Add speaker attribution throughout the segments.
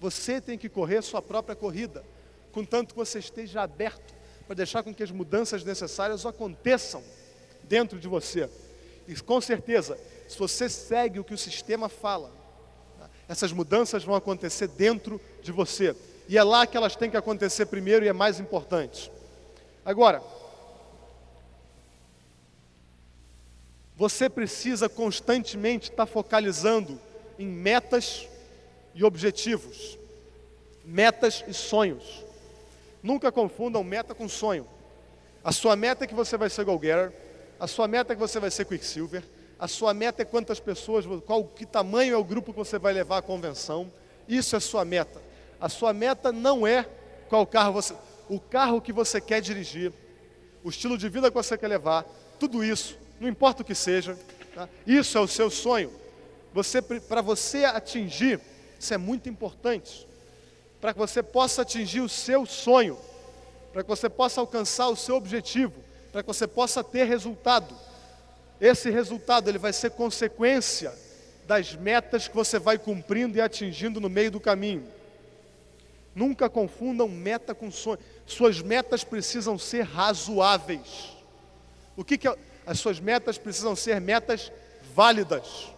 Speaker 1: Você tem que correr sua própria corrida, contanto que você esteja aberto para deixar com que as mudanças necessárias aconteçam dentro de você. E com certeza, se você segue o que o sistema fala, essas mudanças vão acontecer dentro de você. E é lá que elas têm que acontecer primeiro e é mais importante. Agora, você precisa constantemente estar focalizando em metas e objetivos, metas e sonhos. Nunca confundam meta com sonho. A sua meta é que você vai ser Go Getter, a sua meta é que você vai ser Quicksilver, a sua meta é quantas pessoas, qual que tamanho é o grupo que você vai levar à convenção. Isso é sua meta. A sua meta não é qual carro você, o carro que você quer dirigir, o estilo de vida que você quer levar, tudo isso, não importa o que seja, tá? isso é o seu sonho. Você, para você atingir, isso é muito importante, para que você possa atingir o seu sonho, para que você possa alcançar o seu objetivo, para que você possa ter resultado. Esse resultado ele vai ser consequência das metas que você vai cumprindo e atingindo no meio do caminho. Nunca confundam meta com sonho. Suas metas precisam ser razoáveis. O que, que é? As suas metas precisam ser metas válidas.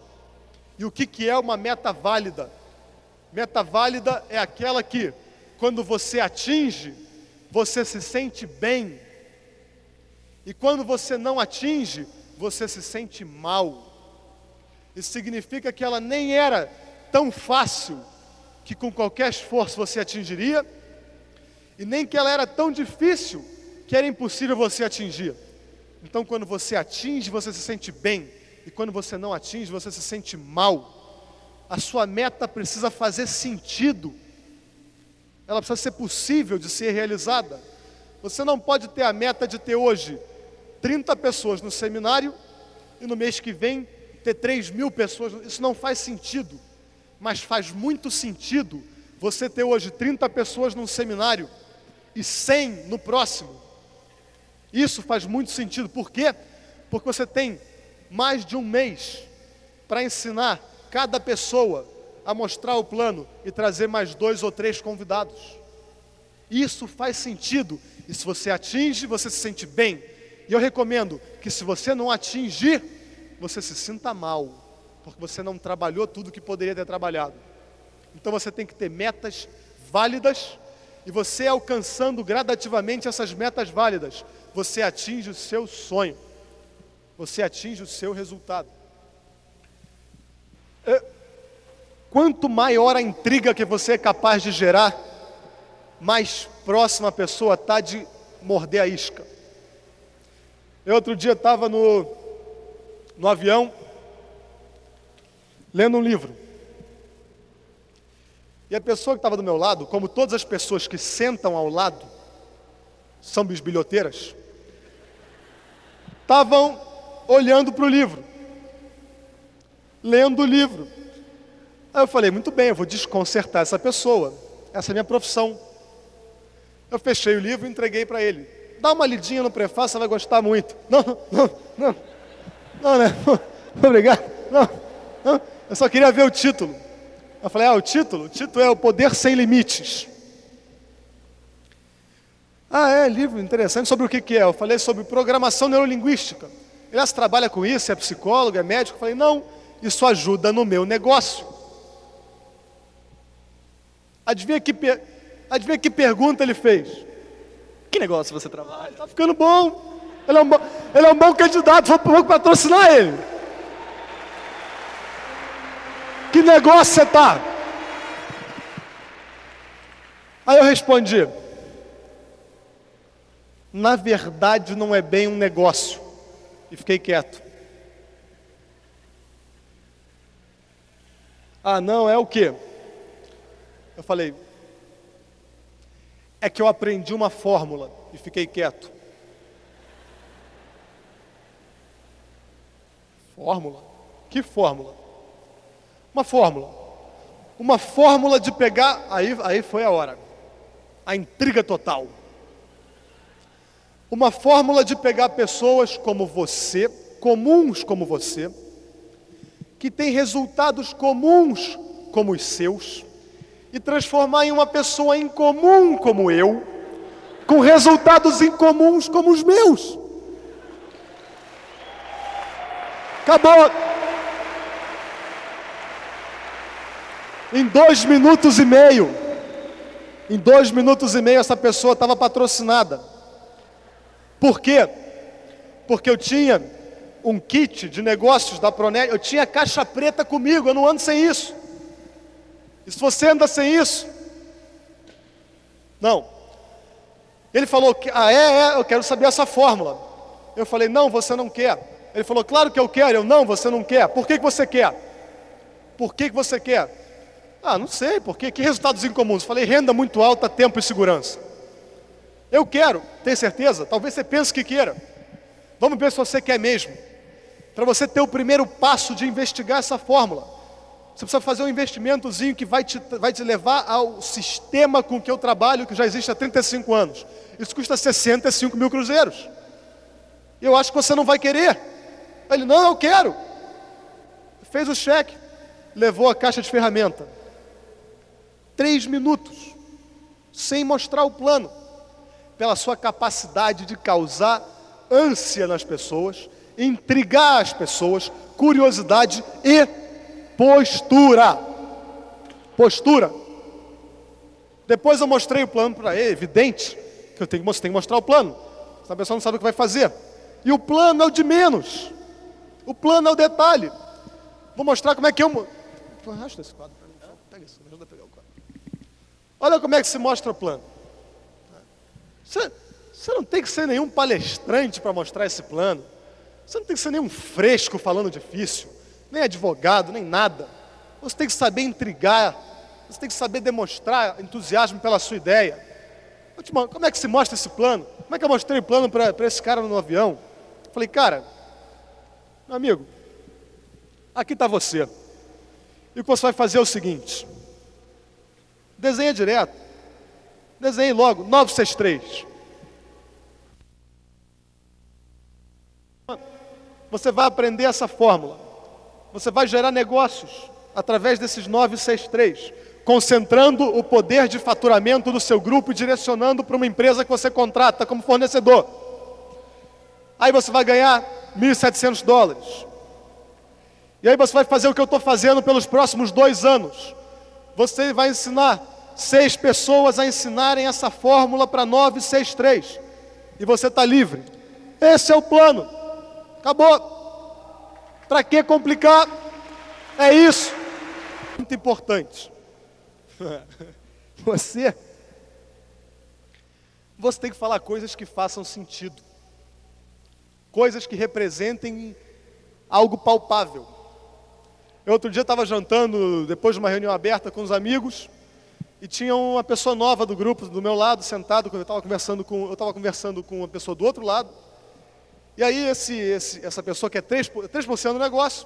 Speaker 1: E o que, que é uma meta válida? Meta válida é aquela que, quando você atinge, você se sente bem. E quando você não atinge, você se sente mal. Isso significa que ela nem era tão fácil que com qualquer esforço você atingiria, e nem que ela era tão difícil que era impossível você atingir. Então, quando você atinge, você se sente bem, e quando você não atinge, você se sente mal. A sua meta precisa fazer sentido, ela precisa ser possível de ser realizada. Você não pode ter a meta de ter hoje 30 pessoas no seminário e no mês que vem ter 3 mil pessoas. Isso não faz sentido, mas faz muito sentido você ter hoje 30 pessoas num seminário e 100 no próximo. Isso faz muito sentido. Por quê? Porque você tem mais de um mês para ensinar cada pessoa a mostrar o plano e trazer mais dois ou três convidados. Isso faz sentido. E se você atinge, você se sente bem. E eu recomendo que se você não atingir, você se sinta mal, porque você não trabalhou tudo que poderia ter trabalhado. Então você tem que ter metas válidas e você alcançando gradativamente essas metas válidas, você atinge o seu sonho. Você atinge o seu resultado. É, quanto maior a intriga que você é capaz de gerar, mais próxima a pessoa está de morder a isca. Eu outro dia estava no, no avião, lendo um livro. E a pessoa que estava do meu lado, como todas as pessoas que sentam ao lado, são bisbilhoteiras, estavam olhando para o livro, lendo o livro. Aí eu falei, muito bem, eu vou desconcertar essa pessoa, essa é a minha profissão. Eu fechei o livro e entreguei para ele. Dá uma lidinha no prefácio, você vai gostar muito. Não, não, não. Não, né? Obrigado. Não, não. Eu só queria ver o título. Eu falei, ah, o título? O título é O Poder Sem Limites. Ah, é, livro interessante. Sobre o que, que é? Eu falei sobre programação neurolinguística. Ele trabalha com isso, é psicólogo, é médico. Eu falei, não, isso ajuda no meu negócio. Adivinha que, adivinha que pergunta ele fez?
Speaker 2: Que negócio você trabalha?
Speaker 1: Está ficando bom. Ele é um bom, ele é um bom candidato, vou patrocinar ele. Que negócio você está? Aí eu respondi: Na verdade, não é bem um negócio. E fiquei quieto. Ah, não, é o quê? Eu falei: é que eu aprendi uma fórmula e fiquei quieto. Fórmula? Que fórmula? Uma fórmula. Uma fórmula de pegar. Aí, aí foi a hora. A intriga total. Uma fórmula de pegar pessoas como você, comuns como você, que têm resultados comuns como os seus, e transformar em uma pessoa incomum como eu, com resultados incomuns como os meus. Acabou. Em dois minutos e meio, em dois minutos e meio, essa pessoa estava patrocinada. Por quê? Porque eu tinha um kit de negócios da Pronel, eu tinha caixa preta comigo, eu não ando sem isso. E se você anda sem isso? Não. Ele falou, ah, é, é, eu quero saber essa fórmula. Eu falei, não, você não quer. Ele falou, claro que eu quero. Eu, não, você não quer. Por que, que você quer? Por que, que você quer? Ah, não sei, porque que resultados incomuns? Falei, renda muito alta, tempo e segurança. Eu quero, tem certeza? Talvez você pense que queira. Vamos ver se você quer mesmo. Para você ter o primeiro passo de investigar essa fórmula. Você precisa fazer um investimentozinho que vai te, vai te levar ao sistema com que eu trabalho, que já existe há 35 anos. Isso custa 65 mil cruzeiros. Eu acho que você não vai querer. Ele, não, eu quero. Fez o cheque, levou a caixa de ferramenta três minutos, sem mostrar o plano, pela sua capacidade de causar ânsia nas pessoas, intrigar as pessoas, curiosidade e postura. Postura. Depois eu mostrei o plano para ele, evidente, que eu tenho que, tenho que mostrar o plano. Essa pessoa não sabe o que vai fazer. E o plano é o de menos. O plano é o detalhe. Vou mostrar como é que eu. Arrasta esse quadro para mim. Pega isso, me ajuda a pegar o quadro. Olha como é que se mostra o plano. Você, você não tem que ser nenhum palestrante para mostrar esse plano. Você não tem que ser nenhum fresco falando difícil, nem advogado, nem nada. Você tem que saber intrigar, você tem que saber demonstrar entusiasmo pela sua ideia. Como é que se mostra esse plano? Como é que eu mostrei o plano para esse cara no avião? Falei, cara, meu amigo, aqui está você. E o que você vai fazer é o seguinte: Desenha direto. Desenhe logo, 963. Você vai aprender essa fórmula. Você vai gerar negócios através desses 963, concentrando o poder de faturamento do seu grupo e direcionando para uma empresa que você contrata como fornecedor. Aí você vai ganhar 1.700 dólares. E aí você vai fazer o que eu estou fazendo pelos próximos dois anos. Você vai ensinar seis pessoas a ensinarem essa fórmula para 963. E você está livre. Esse é o plano. Acabou. Para que complicar? É isso. Muito importante. Você você tem que falar coisas que façam sentido. Coisas que representem algo palpável. Eu outro dia estava jantando, depois de uma reunião aberta com os amigos, e tinha uma pessoa nova do grupo do meu lado, sentado, eu estava conversando com, eu estava conversando com uma pessoa do outro lado. E aí esse, esse, essa pessoa que é 3%, 3 do negócio,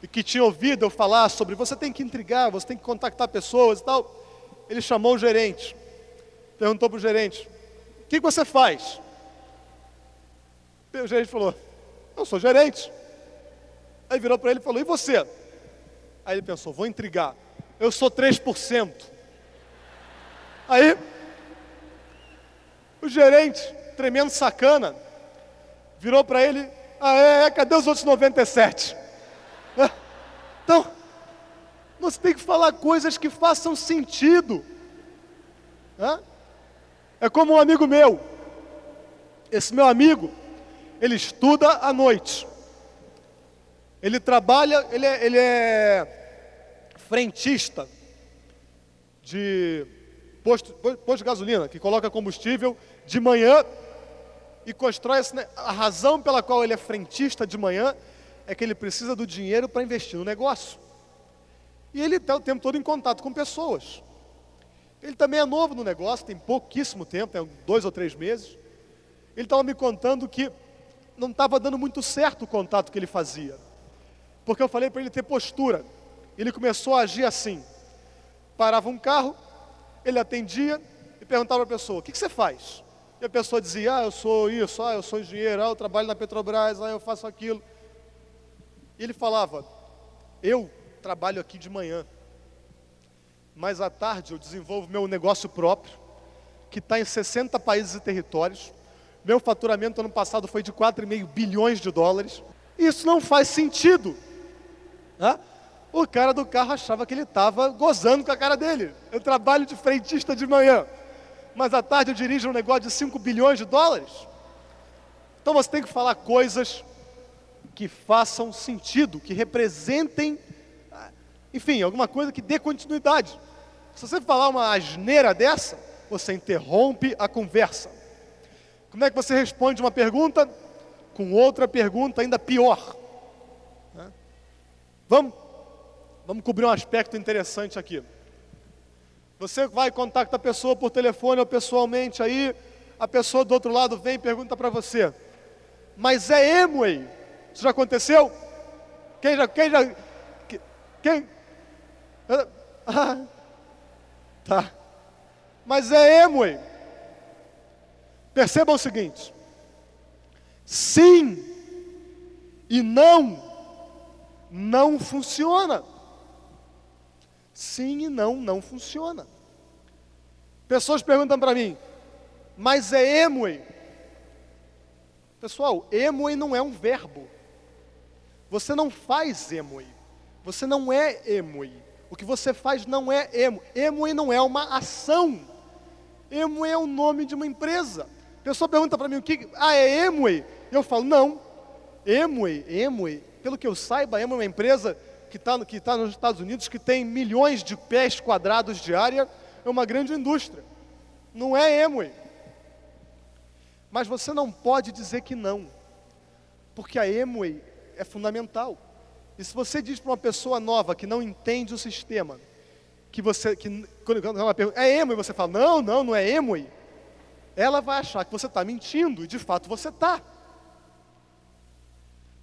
Speaker 1: e que tinha ouvido eu falar sobre você tem que intrigar, você tem que contactar pessoas e tal, ele chamou o gerente, perguntou para o gerente, o que, que você faz? O gerente falou, eu sou gerente. Aí virou para ele e falou: E você? Aí ele pensou: Vou intrigar. Eu sou 3%. Aí, o gerente, tremendo sacana, virou para ele: Ah, é, é, cadê os outros 97? É. Então, você tem que falar coisas que façam sentido. É como um amigo meu. Esse meu amigo, ele estuda à noite. Ele trabalha, ele é, ele é frentista de posto, posto de gasolina, que coloca combustível de manhã e constrói a razão pela qual ele é frentista de manhã é que ele precisa do dinheiro para investir no negócio. E ele está o tempo todo em contato com pessoas. Ele também é novo no negócio, tem pouquíssimo tempo, tem dois ou três meses. Ele estava me contando que não estava dando muito certo o contato que ele fazia. Porque eu falei para ele ter postura. Ele começou a agir assim. Parava um carro, ele atendia e perguntava para a pessoa: O que, que, você faz? E a pessoa dizia: Ah, eu sou isso, ah, eu sou engenheiro, ah, eu trabalho na Petrobras, ah, eu faço aquilo. E ele falava: Eu trabalho aqui de manhã. mas à tarde eu desenvolvo meu negócio próprio, que está em 60 países e territórios. Meu faturamento ano passado foi de 4,5 bilhões de dólares. Isso não faz sentido. Né? O cara do carro achava que ele estava gozando com a cara dele. Eu trabalho de frentista de manhã, mas à tarde eu dirijo um negócio de 5 bilhões de dólares. Então você tem que falar coisas que façam sentido, que representem, enfim, alguma coisa que dê continuidade. Se você falar uma asneira dessa, você interrompe a conversa. Como é que você responde uma pergunta? Com outra pergunta ainda pior. Vamos, vamos cobrir um aspecto interessante aqui. Você vai contacta a pessoa por telefone ou pessoalmente, aí a pessoa do outro lado vem e pergunta para você: Mas é Emway? Isso já aconteceu? Quem já. Quem já. Quem. Ah, Tá. Mas é Emway. Percebam o seguinte: sim e não, não funciona. Sim e não, não funciona. Pessoas perguntam para mim, mas é Emway? Pessoal, Emway não é um verbo. Você não faz Emway. Você não é Emway. O que você faz não é emo. Emo não é uma ação. Emo é o nome de uma empresa. A pessoa pergunta para mim o que. Ah, é Emway? Eu falo, não. Emway, Emway, pelo que eu saiba, Emway é uma empresa que está que tá nos Estados Unidos, que tem milhões de pés quadrados de área, é uma grande indústria. Não é Emway. Mas você não pode dizer que não, porque a Emway é fundamental. E se você diz para uma pessoa nova que não entende o sistema, que você, que, quando ela pergunta, é emo, e você fala, não, não, não é emo, ela vai achar que você está mentindo, e de fato você está.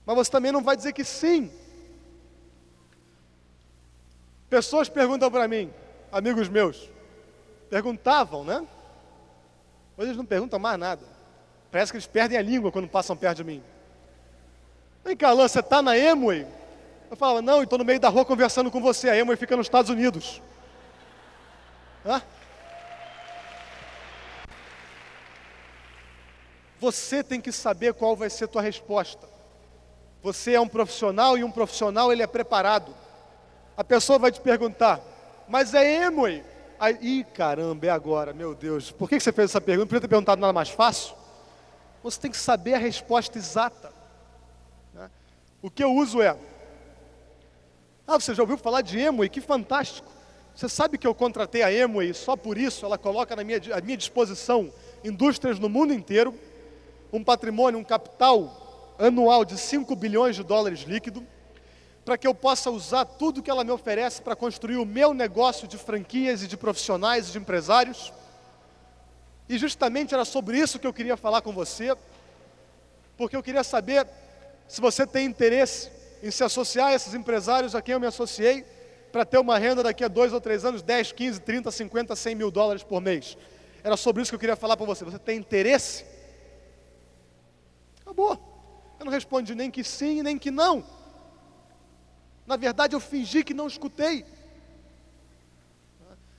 Speaker 1: Mas você também não vai dizer que sim. Pessoas perguntam para mim, amigos meus, perguntavam, né? Hoje eles não perguntam mais nada. Parece que eles perdem a língua quando passam perto de mim. Vem cá, Alan, você está na Emway? Eu falava, não, estou no meio da rua conversando com você. A Emma fica nos Estados Unidos. Hã? Você tem que saber qual vai ser a tua resposta. Você é um profissional e um profissional ele é preparado. A pessoa vai te perguntar, mas é Emway? Aí, ih, caramba, é agora, meu Deus. Por que você fez essa pergunta? Podia ter perguntado nada mais fácil? Você tem que saber a resposta exata. Né? O que eu uso é, ah, você já ouviu falar de Emway? Que fantástico. Você sabe que eu contratei a Emway e só por isso ela coloca na minha, à minha disposição indústrias no mundo inteiro, um patrimônio, um capital anual de 5 bilhões de dólares líquido, para que eu possa usar tudo que ela me oferece para construir o meu negócio de franquias e de profissionais e de empresários. E justamente era sobre isso que eu queria falar com você, porque eu queria saber se você tem interesse em se associar a esses empresários a quem eu me associei para ter uma renda daqui a dois ou três anos, 10, 15, 30, 50, 100 mil dólares por mês. Era sobre isso que eu queria falar para você. Você tem interesse? Acabou. Eu não respondi nem que sim, nem que não. Na verdade, eu fingi que não escutei.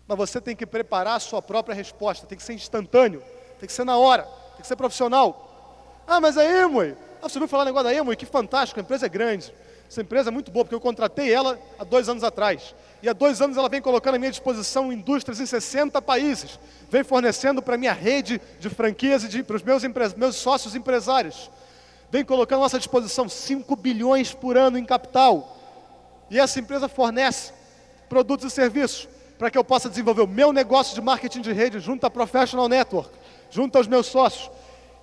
Speaker 1: Mas você tem que preparar a sua própria resposta, tem que ser instantâneo, tem que ser na hora, tem que ser profissional. Ah, mas é Emway. Ah, você ouviu falar negócio da Emway? Que fantástico, a empresa é grande. Essa empresa é muito boa, porque eu contratei ela há dois anos atrás. E há dois anos ela vem colocando à minha disposição indústrias em 60 países. Vem fornecendo para a minha rede de franquias e para os meus, meus sócios empresários. Vem colocando à nossa disposição 5 bilhões por ano em capital. E essa empresa fornece produtos e serviços para que eu possa desenvolver o meu negócio de marketing de rede junto à Professional Network, junto aos meus sócios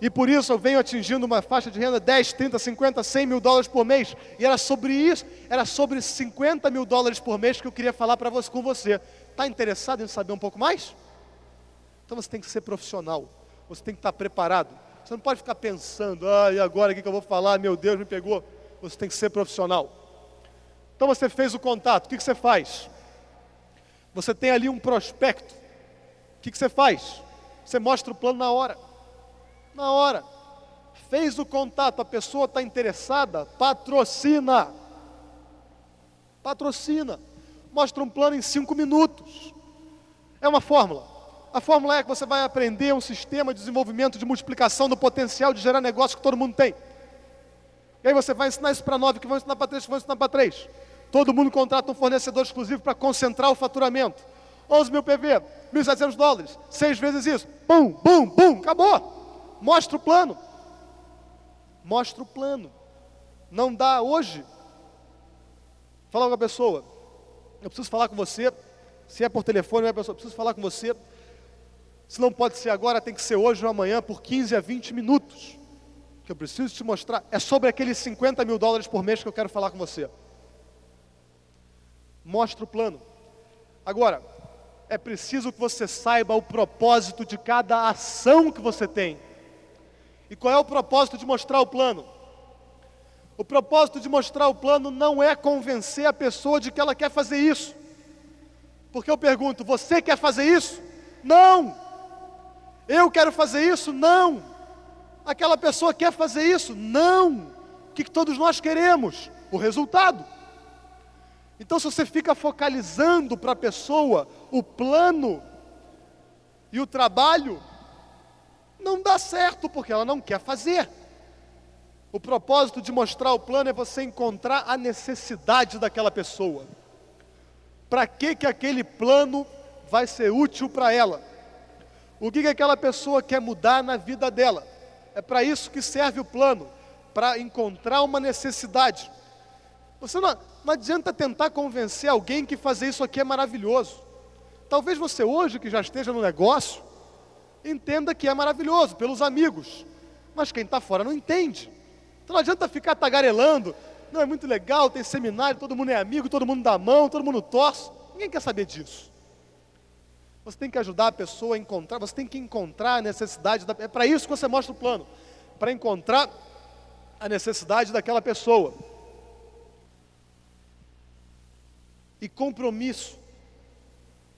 Speaker 1: e por isso eu venho atingindo uma faixa de renda 10, 30, 50, 100 mil dólares por mês. E era sobre isso, era sobre 50 mil dólares por mês que eu queria falar para você, com você. Está interessado em saber um pouco mais? Então você tem que ser profissional, você tem que estar preparado. Você não pode ficar pensando, ah, e agora o que eu vou falar? Meu Deus, me pegou. Você tem que ser profissional. Então você fez o contato, o que você faz? Você tem ali um prospecto. O que você faz? Você mostra o plano na hora na hora. Fez o contato, a pessoa está interessada, patrocina. Patrocina. Mostra um plano em cinco minutos. É uma fórmula. A fórmula é que você vai aprender um sistema de desenvolvimento de multiplicação do potencial de gerar negócio que todo mundo tem. E aí você vai ensinar isso para nove, que vão ensinar para três, que vão ensinar para três. Todo mundo contrata um fornecedor exclusivo para concentrar o faturamento. 11 mil PV, 1.700 dólares, seis vezes isso. Pum, pum, pum, acabou. Mostra o plano. Mostra o plano. Não dá hoje. Fala com a pessoa. Eu preciso falar com você. Se é por telefone, é pessoa, eu preciso falar com você. Se não pode ser agora, tem que ser hoje ou amanhã, por 15 a 20 minutos. Que eu preciso te mostrar. É sobre aqueles 50 mil dólares por mês que eu quero falar com você. Mostra o plano. Agora, é preciso que você saiba o propósito de cada ação que você tem. E qual é o propósito de mostrar o plano? O propósito de mostrar o plano não é convencer a pessoa de que ela quer fazer isso. Porque eu pergunto, você quer fazer isso? Não. Eu quero fazer isso? Não. Aquela pessoa quer fazer isso? Não. O que todos nós queremos? O resultado. Então, se você fica focalizando para a pessoa o plano e o trabalho, não dá certo, porque ela não quer fazer. O propósito de mostrar o plano é você encontrar a necessidade daquela pessoa. Para que, que aquele plano vai ser útil para ela? O que, que aquela pessoa quer mudar na vida dela? É para isso que serve o plano, para encontrar uma necessidade. Você não, não adianta tentar convencer alguém que fazer isso aqui é maravilhoso. Talvez você hoje, que já esteja no negócio, entenda que é maravilhoso pelos amigos, mas quem está fora não entende. Então não adianta ficar tagarelando, não é muito legal, tem seminário, todo mundo é amigo, todo mundo dá mão, todo mundo torce. Ninguém quer saber disso. Você tem que ajudar a pessoa a encontrar, você tem que encontrar a necessidade, da, é para isso que você mostra o plano, para encontrar a necessidade daquela pessoa. E compromisso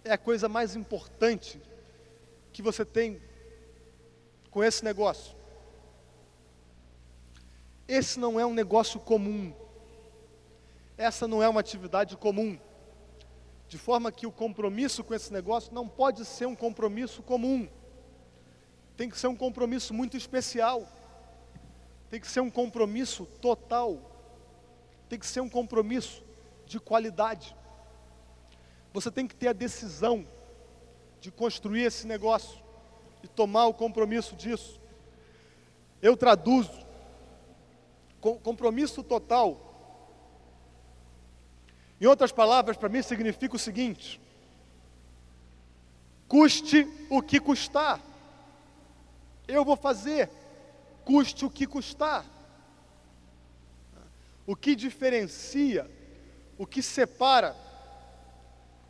Speaker 1: é a coisa mais importante que você tem com esse negócio. Esse não é um negócio comum. Essa não é uma atividade comum. De forma que o compromisso com esse negócio não pode ser um compromisso comum. Tem que ser um compromisso muito especial. Tem que ser um compromisso total. Tem que ser um compromisso de qualidade. Você tem que ter a decisão de construir esse negócio e tomar o compromisso disso. Eu traduzo compromisso total. Em outras palavras, para mim significa o seguinte: custe o que custar. Eu vou fazer, custe o que custar. O que diferencia, o que separa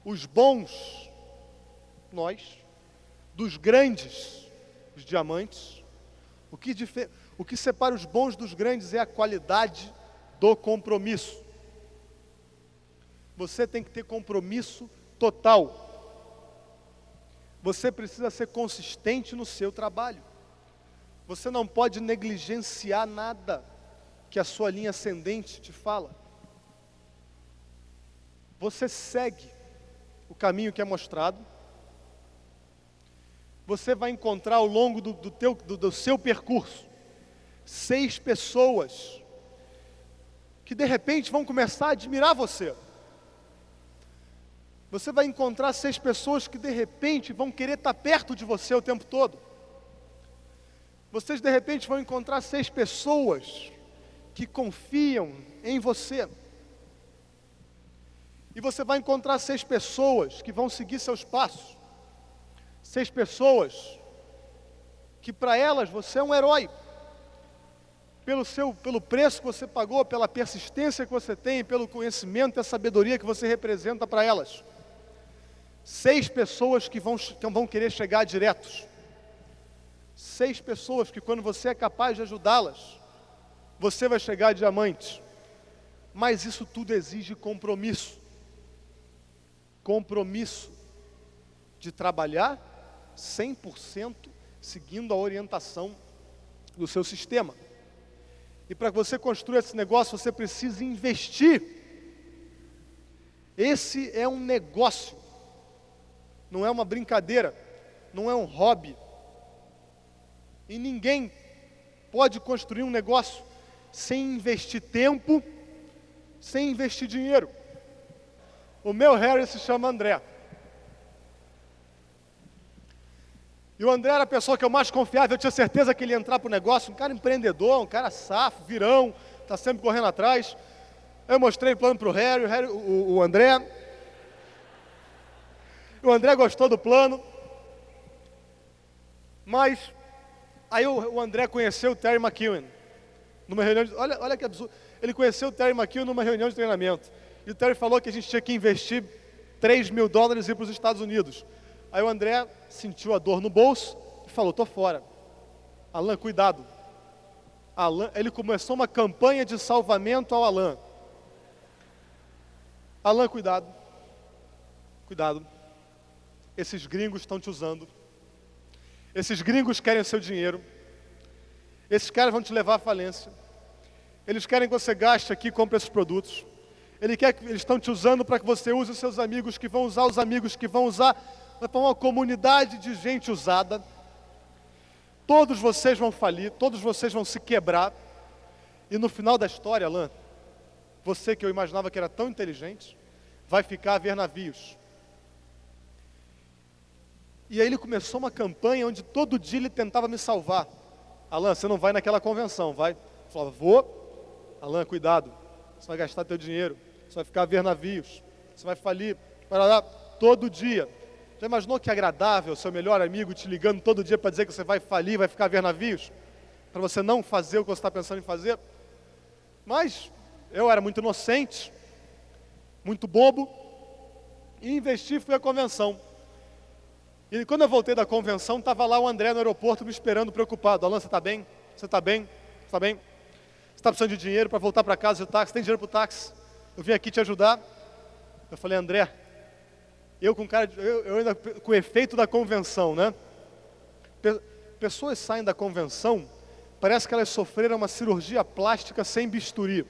Speaker 1: os bons, nós, dos grandes, os diamantes. O que, o que separa os bons dos grandes é a qualidade do compromisso. Você tem que ter compromisso total. Você precisa ser consistente no seu trabalho. Você não pode negligenciar nada que a sua linha ascendente te fala. Você segue o caminho que é mostrado. Você vai encontrar ao longo do, do, teu, do, do seu percurso seis pessoas que de repente vão começar a admirar você. Você vai encontrar seis pessoas que de repente vão querer estar perto de você o tempo todo. Vocês de repente vão encontrar seis pessoas que confiam em você. E você vai encontrar seis pessoas que vão seguir seus passos. Seis pessoas que para elas você é um herói. Pelo, seu, pelo preço que você pagou, pela persistência que você tem, pelo conhecimento e a sabedoria que você representa para elas. Seis pessoas que vão, que vão querer chegar diretos. Seis pessoas que, quando você é capaz de ajudá-las, você vai chegar a diamante. Mas isso tudo exige compromisso compromisso de trabalhar 100% seguindo a orientação do seu sistema. E para que você construa esse negócio, você precisa investir. Esse é um negócio. não é uma brincadeira, não é um hobby. E ninguém pode construir um negócio sem investir tempo, sem investir dinheiro. O meu Harry se chama André. E o André era a pessoa que eu mais confiava, eu tinha certeza que ele ia entrar para o negócio, um cara empreendedor, um cara safo, virão, está sempre correndo atrás. Eu mostrei o plano para o Harry, o, Harry o, o André. O André gostou do plano. Mas aí o, o André conheceu o Terry McEwen. Numa reunião de, olha, olha que absurdo. Ele conheceu o Terry McEwen numa reunião de treinamento. E o Terry falou que a gente tinha que investir 3 mil dólares e ir para os Estados Unidos. Aí o André sentiu a dor no bolso e falou: tô fora. Alan, cuidado. Alan, ele começou uma campanha de salvamento ao Alan. Alan, cuidado. Cuidado. Esses gringos estão te usando. Esses gringos querem o seu dinheiro. Esses caras vão te levar à falência. Eles querem que você gaste aqui e compre esses produtos. Ele quer que eles estão te usando para que você use os seus amigos, que vão usar os amigos, que vão usar para uma comunidade de gente usada. Todos vocês vão falir, todos vocês vão se quebrar. E no final da história, Alain, você que eu imaginava que era tão inteligente, vai ficar a ver navios. E aí ele começou uma campanha onde todo dia ele tentava me salvar. Alan, você não vai naquela convenção, vai? Eu falava, vou. Alan, cuidado, você vai gastar teu dinheiro, você vai ficar a ver navios, você vai falir. Para lá, todo dia. Já imaginou que agradável seu melhor amigo te ligando todo dia para dizer que você vai falir, vai ficar a ver navios? Para você não fazer o que você está pensando em fazer? Mas eu era muito inocente, muito bobo, e investi fui à convenção. E quando eu voltei da convenção, estava lá o André no aeroporto me esperando, preocupado. Alan, você está bem? Você está bem? Você está bem? Você está precisando de dinheiro para voltar para casa de táxi? Tem dinheiro para o táxi? Eu vim aqui te ajudar. Eu falei, André, eu com cara, de, eu, eu ainda com o efeito da convenção, né? Pessoas saem da convenção, parece que elas sofreram uma cirurgia plástica sem bisturi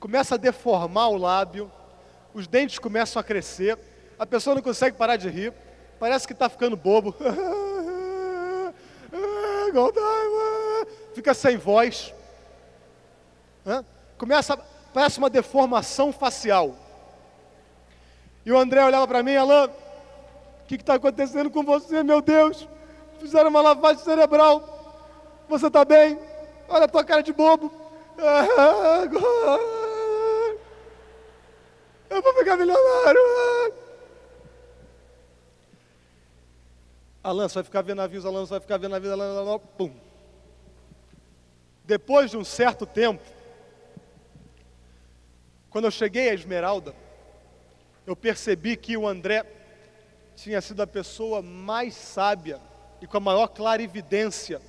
Speaker 1: começa a deformar o lábio, os dentes começam a crescer, a pessoa não consegue parar de rir, parece que está ficando bobo. Fica sem voz. Começa, parece uma deformação facial. E o André olhava para mim, Alain, o que está acontecendo com você, meu Deus? Fizeram uma lavagem cerebral. Você está bem? Olha a tua cara de bobo. Eu vou ficar milionário. Alan, você vai ficar vendo navios, Alan, você vai ficar vendo navios, Alan, Alan, pum. Depois de um certo tempo, quando eu cheguei à Esmeralda, eu percebi que o André tinha sido a pessoa mais sábia e com a maior clarividência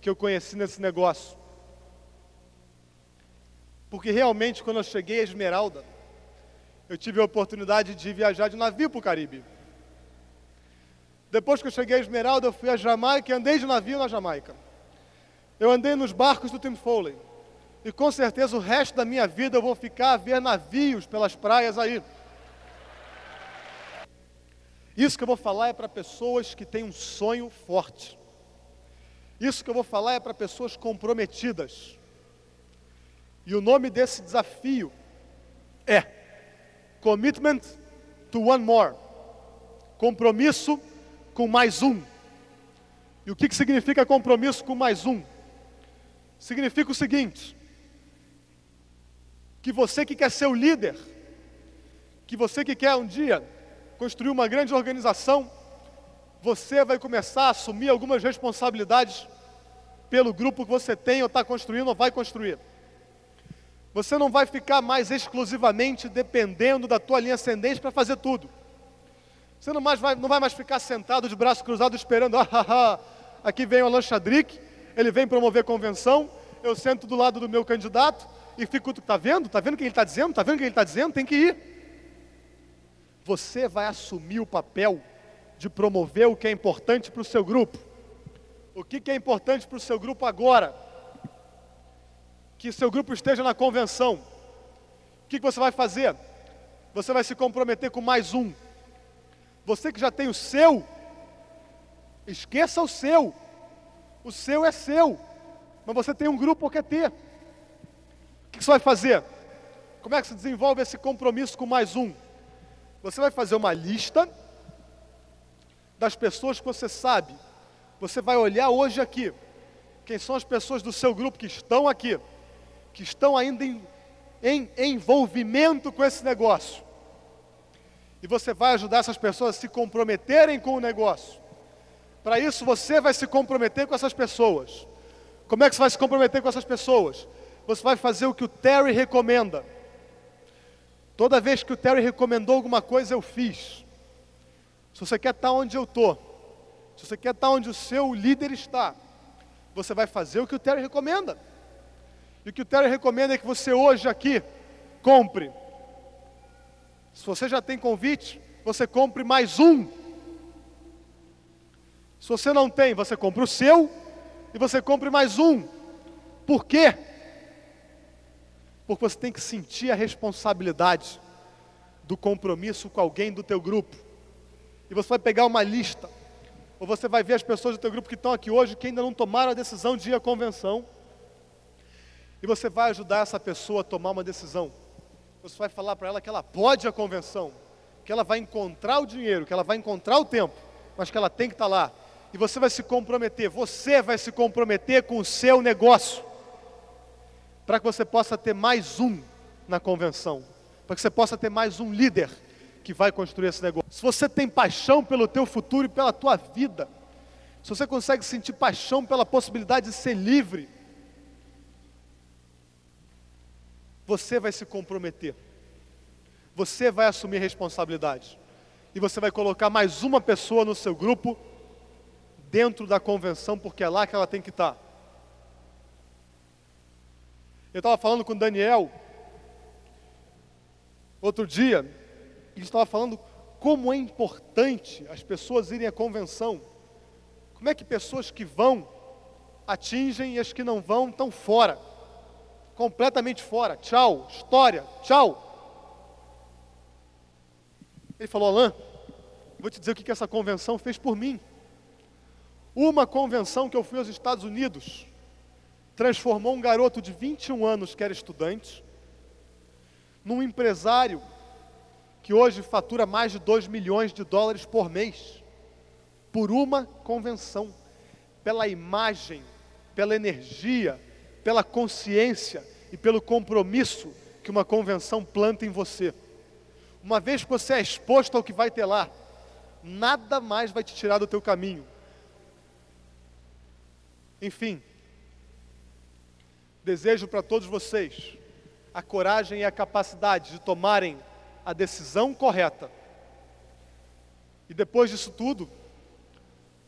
Speaker 1: que eu conheci nesse negócio. Porque realmente, quando eu cheguei à Esmeralda, eu tive a oportunidade de viajar de navio para o Caribe. Depois que eu cheguei a Esmeralda, eu fui a Jamaica e andei de navio na Jamaica. Eu andei nos barcos do Tim Foley. E com certeza o resto da minha vida eu vou ficar a ver navios pelas praias aí. Isso que eu vou falar é para pessoas que têm um sonho forte. Isso que eu vou falar é para pessoas comprometidas. E o nome desse desafio é Commitment to one more. Compromisso com mais um. E o que, que significa compromisso com mais um? Significa o seguinte: que você que quer ser o líder, que você que quer um dia construir uma grande organização, você vai começar a assumir algumas responsabilidades pelo grupo que você tem ou está construindo ou vai construir. Você não vai ficar mais exclusivamente dependendo da tua linha ascendente para fazer tudo. Você não, mais vai, não vai mais ficar sentado de braço cruzado esperando, ah, ah, ah, aqui vem o Alan Chadrick, ele vem promover convenção, eu sento do lado do meu candidato e fico, está vendo? Está vendo o que ele está dizendo? Está vendo o que ele está dizendo? Tem que ir. Você vai assumir o papel de promover o que é importante para o seu grupo. O que, que é importante para o seu grupo agora? que seu grupo esteja na convenção. O que você vai fazer? Você vai se comprometer com mais um. Você que já tem o seu, esqueça o seu. O seu é seu. Mas você tem um grupo que quer ter. Que você vai fazer? Como é que se desenvolve esse compromisso com mais um? Você vai fazer uma lista das pessoas que você sabe. Você vai olhar hoje aqui quem são as pessoas do seu grupo que estão aqui, que estão ainda em, em envolvimento com esse negócio. E você vai ajudar essas pessoas a se comprometerem com o negócio. Para isso, você vai se comprometer com essas pessoas. Como é que você vai se comprometer com essas pessoas? Você vai fazer o que o Terry recomenda. Toda vez que o Terry recomendou alguma coisa, eu fiz. Se você quer estar onde eu estou, se você quer estar onde o seu líder está, você vai fazer o que o Terry recomenda. E o que o Terry recomenda é que você hoje aqui compre. Se você já tem convite, você compre mais um. Se você não tem, você compra o seu e você compre mais um. Por quê? Porque você tem que sentir a responsabilidade do compromisso com alguém do teu grupo. E você vai pegar uma lista ou você vai ver as pessoas do teu grupo que estão aqui hoje que ainda não tomaram a decisão de ir à convenção. E você vai ajudar essa pessoa a tomar uma decisão. Você vai falar para ela que ela pode ir à convenção, que ela vai encontrar o dinheiro, que ela vai encontrar o tempo, mas que ela tem que estar lá. E você vai se comprometer, você vai se comprometer com o seu negócio, para que você possa ter mais um na convenção, para que você possa ter mais um líder que vai construir esse negócio. Se você tem paixão pelo teu futuro e pela tua vida, se você consegue sentir paixão pela possibilidade de ser livre, você vai se comprometer. Você vai assumir responsabilidade. E você vai colocar mais uma pessoa no seu grupo dentro da convenção, porque é lá que ela tem que estar. Eu estava falando com o Daniel outro dia, ele estava falando como é importante as pessoas irem à convenção. Como é que pessoas que vão atingem e as que não vão estão fora, completamente fora. Tchau, história, tchau. Ele falou, Alain, vou te dizer o que essa convenção fez por mim. Uma convenção que eu fui aos Estados Unidos transformou um garoto de 21 anos que era estudante num empresário que hoje fatura mais de 2 milhões de dólares por mês, por uma convenção, pela imagem, pela energia, pela consciência e pelo compromisso que uma convenção planta em você. Uma vez que você é exposto ao que vai ter lá, nada mais vai te tirar do teu caminho. Enfim, desejo para todos vocês a coragem e a capacidade de tomarem a decisão correta. E depois disso tudo,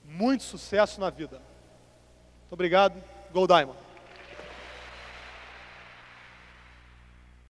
Speaker 1: muito sucesso na vida. Muito obrigado. Gold Diamond.